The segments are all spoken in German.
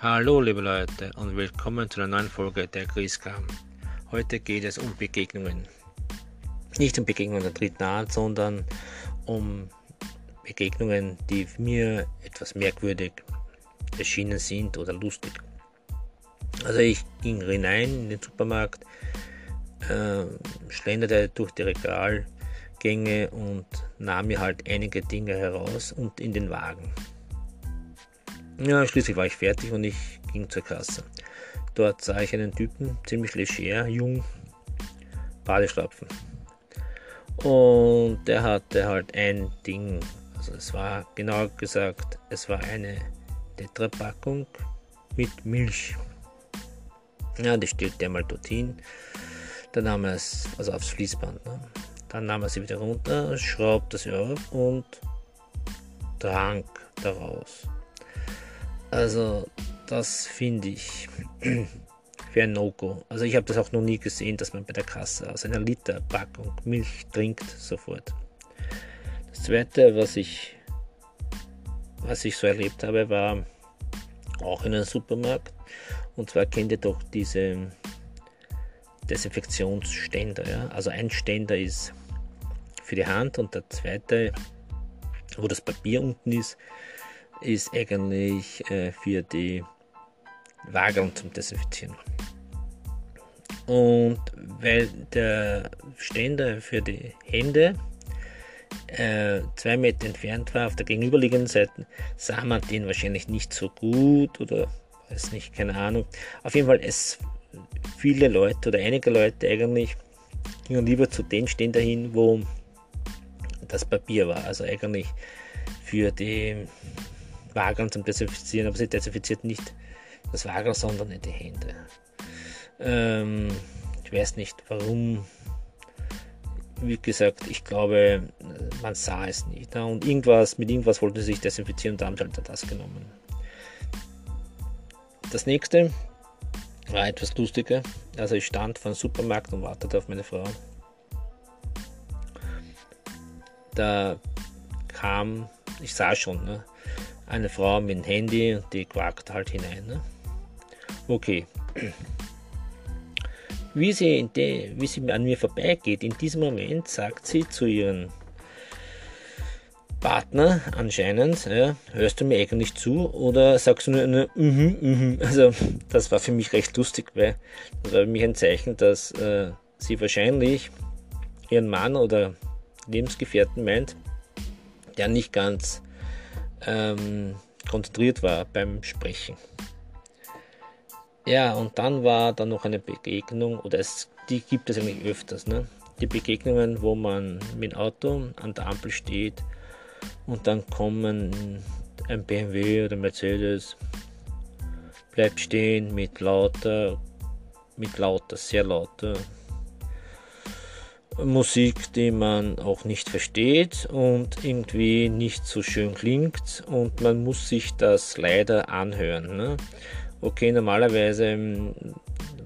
Hallo liebe Leute und willkommen zu einer neuen Folge der Grieskram. Heute geht es um Begegnungen. Nicht um Begegnungen der dritten Art, sondern um Begegnungen, die mir etwas merkwürdig erschienen sind oder lustig. Also ich ging hinein in den Supermarkt, äh, schlenderte durch die Regalgänge und nahm mir halt einige Dinge heraus und in den Wagen. Ja, schließlich war ich fertig und ich ging zur Kasse. Dort sah ich einen Typen, ziemlich leger, jung, Badeschlapfen. Und der hatte halt ein Ding, also es war genau gesagt, es war eine Tetrapackung mit Milch. Ja, die stellte er mal dorthin. Dann nahm er es, also aufs Fließband. Ne? Dann nahm er sie wieder runter, schraubte sie auf und trank daraus. Also, das finde ich für ein No-Go. Also, ich habe das auch noch nie gesehen, dass man bei der Kasse aus einer Literpackung Milch trinkt sofort. Das zweite, was ich, was ich so erlebt habe, war auch in einem Supermarkt. Und zwar kennt ihr doch diese Desinfektionsständer. Ja? Also ein Ständer ist für die Hand und der zweite, wo das Papier unten ist, ist eigentlich äh, für die Wagen zum Desinfizieren. Und weil der Ständer für die Hände äh, zwei Meter entfernt war, auf der gegenüberliegenden Seite, sah man den wahrscheinlich nicht so gut oder weiß nicht, keine Ahnung. Auf jeden Fall, es viele Leute oder einige Leute eigentlich gingen lieber zu den Ständer hin, wo das Papier war. Also eigentlich für die Wagern zum Desinfizieren, aber sie desinfiziert nicht das Wagern, sondern die Hände. Ähm, ich weiß nicht warum. Wie gesagt, ich glaube, man sah es nicht. Ne? Und irgendwas, mit irgendwas wollten sie sich desinfizieren und da haben sie halt das genommen. Das nächste war etwas lustiger. Also ich stand vor einem Supermarkt und wartete auf meine Frau. Da kam, ich sah schon, ne, eine Frau mit dem Handy und die quakt halt hinein. Ne? Okay. Wie sie, de, wie sie an mir vorbeigeht, in diesem Moment sagt sie zu ihrem Partner anscheinend, ja, hörst du mir eigentlich zu oder sagst du nur, nur mhm, mhm. Also das war für mich recht lustig, weil das war für mich ein Zeichen, dass äh, sie wahrscheinlich ihren Mann oder Lebensgefährten meint, der nicht ganz ähm, konzentriert war beim Sprechen. Ja, und dann war da noch eine Begegnung, oder es, die gibt es eigentlich öfters, ne? Die Begegnungen, wo man mit dem Auto an der Ampel steht und dann kommen ein BMW oder Mercedes, bleibt stehen mit lauter, mit lauter, sehr lauter Musik, die man auch nicht versteht und irgendwie nicht so schön klingt und man muss sich das leider anhören. Ne? Okay, normalerweise ähm,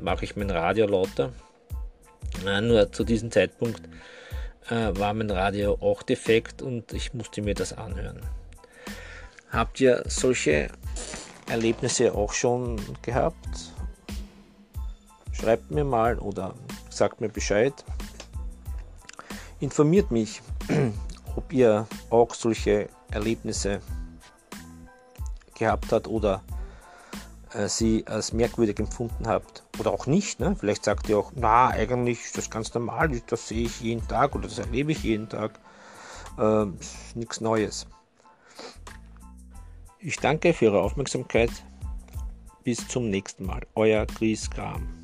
mache ich mein Radio lauter, nur zu diesem Zeitpunkt äh, war mein Radio auch defekt und ich musste mir das anhören. Habt ihr solche Erlebnisse auch schon gehabt? Schreibt mir mal oder sagt mir Bescheid informiert mich, ob ihr auch solche Erlebnisse gehabt habt oder äh, sie als merkwürdig empfunden habt oder auch nicht. Ne? Vielleicht sagt ihr auch, na, eigentlich ist das ganz normal, das sehe ich jeden Tag oder das erlebe ich jeden Tag. Äh, nichts Neues. Ich danke für Ihre Aufmerksamkeit. Bis zum nächsten Mal. Euer Chris Graham.